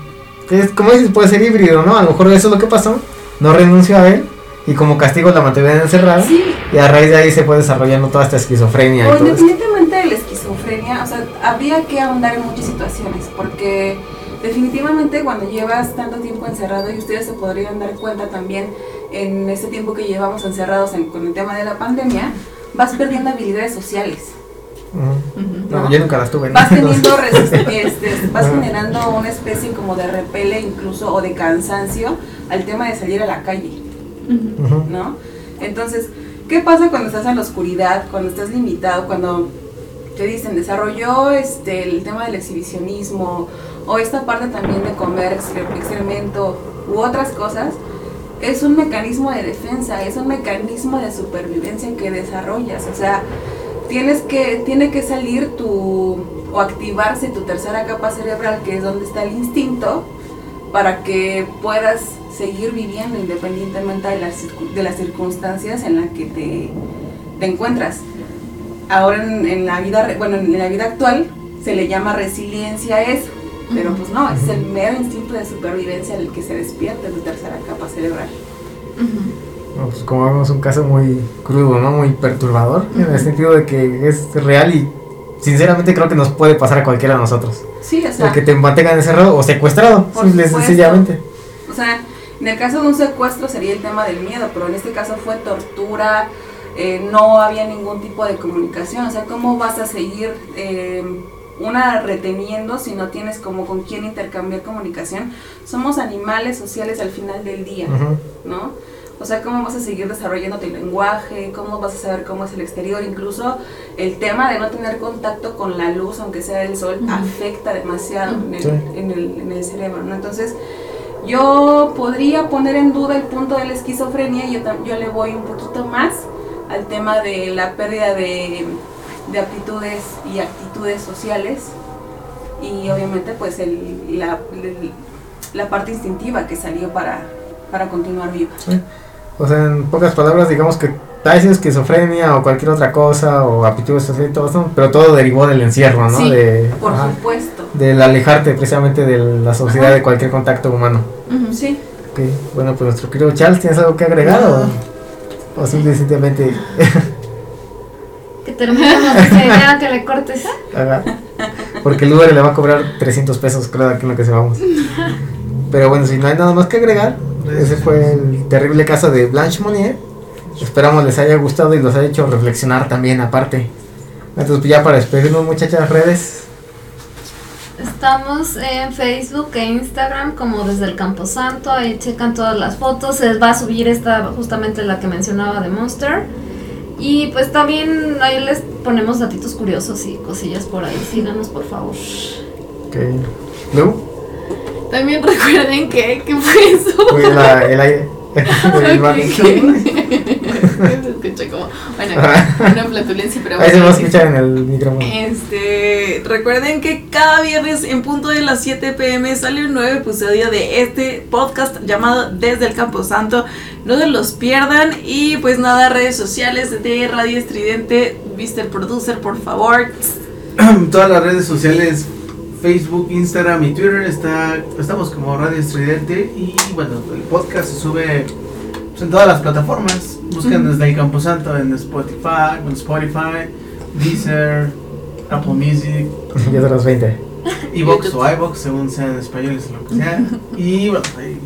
es, como dices, puede ser híbrido, ¿no? A lo mejor eso es lo que pasó, no renunció a él. Y como castigo la mantenían encerrada. Sí, Y a raíz de ahí se fue desarrollando toda esta esquizofrenia O y todo esto. independientemente de la esquizofrenia, o sea, habría que ahondar en muchas situaciones, porque definitivamente cuando llevas tanto tiempo encerrado, y ustedes se podrían dar cuenta también en este tiempo que llevamos encerrados en- con el tema de la pandemia, vas perdiendo habilidades sociales. No, ¿no? yo nunca las tuve. Vas teniendo este, vas generando una especie como de repele incluso o de cansancio al tema de salir a la calle. ¿no? Entonces, ¿qué pasa cuando estás en la oscuridad, cuando estás limitado, cuando te dicen desarrolló este el tema del exhibicionismo o esta parte también de comer excre- excremento u otras cosas? Es un mecanismo de defensa, es un mecanismo de supervivencia que desarrollas, o sea, tienes que tiene que salir tu o activarse tu tercera capa cerebral, que es donde está el instinto, para que puedas seguir viviendo independientemente de las, de las circunstancias en las que te, te encuentras. Ahora en, la vida, bueno, en la vida actual se le llama resiliencia a eso, pero pues no, es el mero instinto de supervivencia el que se despierta en tu tercera capa cerebral. No, pues como vemos un caso muy crudo, ¿no? Muy perturbador, en el sentido de que es real y sinceramente creo que nos puede pasar a cualquiera de nosotros. Sí, o sea, El que te mantengan encerrado o secuestrado, simple sencillamente. O sea, en el caso de un secuestro sería el tema del miedo, pero en este caso fue tortura, eh, no había ningún tipo de comunicación. O sea, ¿cómo vas a seguir eh, una reteniendo si no tienes como con quién intercambiar comunicación? Somos animales sociales al final del día. ¿no? O sea, ¿cómo vas a seguir desarrollando tu lenguaje? ¿Cómo vas a saber cómo es el exterior? Incluso el tema de no tener contacto con la luz, aunque sea el sol, afecta demasiado en el, Sí. en el- en el cerebro, ¿no? Entonces, yo podría poner en duda el punto de la esquizofrenia, yo, tam- yo le voy un poquito más al tema de la pérdida de, de aptitudes y actitudes sociales y obviamente pues el, la, el- la parte instintiva que salió para, para continuar vivo. Sí. O sea, en pocas palabras, digamos que tal vez esquizofrenia o cualquier otra cosa, o aptitudes sociales y todo eso, pero todo derivó del encierro, ¿no? Sí, de, Por ajá, supuesto. del alejarte precisamente de la sociedad, Ajá. de cualquier contacto humano. Ujú. Sí. Ok, bueno, pues nuestro querido Charles, ¿tienes algo que agregar o, o simplemente terminemos que le cortes. haga? Porque el Uber le va a cobrar 300 pesos cada que en lo que se vamos. Pero bueno, si no hay nada más que agregar, ese fue el terrible caso de Blanche Monnier. Esperamos les haya gustado y los haya hecho reflexionar también aparte. Entonces, pues ya para despedirnos, muchachas, redes. Estamos en Facebook e Instagram como desde el Camposanto, ahí checan todas las fotos, se va a subir esta justamente la que mencionaba de Monster. Y pues también ahí les ponemos datitos curiosos y cosillas por ahí, síganos por favor. Ok. Luego, También recuerden que, ¿qué fue eso? fue la- el aire. El. Se escucha como, bueno, una flatulencia, pero Ahí se va a bueno, escuchar en el micrófono. Este, recuerden que cada viernes en punto de las 7 pm sale un nuevo episodio de este podcast llamado Desde el Campo Santo. No se los pierdan y pues nada, redes sociales de Radio Estridente, Mr. Producer, por favor. Todas las redes sociales, Facebook, Instagram y Twitter, está, estamos como Radio Estridente y bueno, el podcast se sube pues, en todas las plataformas. Buscan Ujú. desde el Camposanto en Spotify, en Spotify, Deezer, Apple Music, Ya son las 20. Evox YouTube. o iVox, según sea en español, es lo que sea. Y bueno, ahí.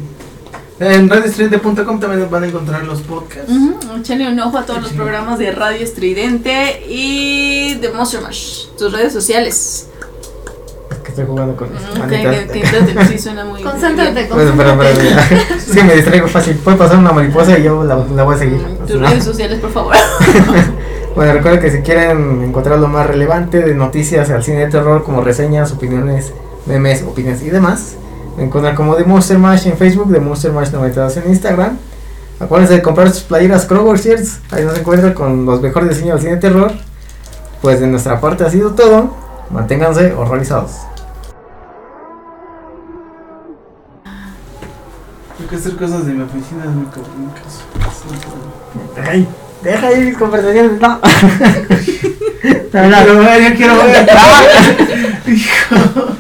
En radioestridente.com también van a encontrar los podcasts. Ujú, Échenle un ojo a todos los programas de Radio Estridente y de Monster Mash, tus redes sociales. Estoy jugando con mis Ok, manitas. que- que- sí suena muy Concéntrate, bien. Bueno, pero, pero, concéntrate. ya. Es que me distraigo fácil. Puede pasar una mariposa y yo la, la voy a seguir. Tus ¿no? redes sociales, por favor. Bueno, recuerden que si quieren encontrar lo más relevante de noticias al cine de terror, como reseñas, opiniones, memes, opiniones y demás, me encuentran como The Monster Mash en Facebook, The Monster Mash 92 en Instagram. Acuérdense de comprar sus playeras Kroger Shirts, ahí nos encuentran con los mejores diseños del cine de terror. Pues de nuestra parte ha sido todo. Manténganse horrorizados. Hacer cosas de mi oficina es muy. Ay, deja ahí mis conversaciones, no. Quiero ver, ya quiero ver. Hijo.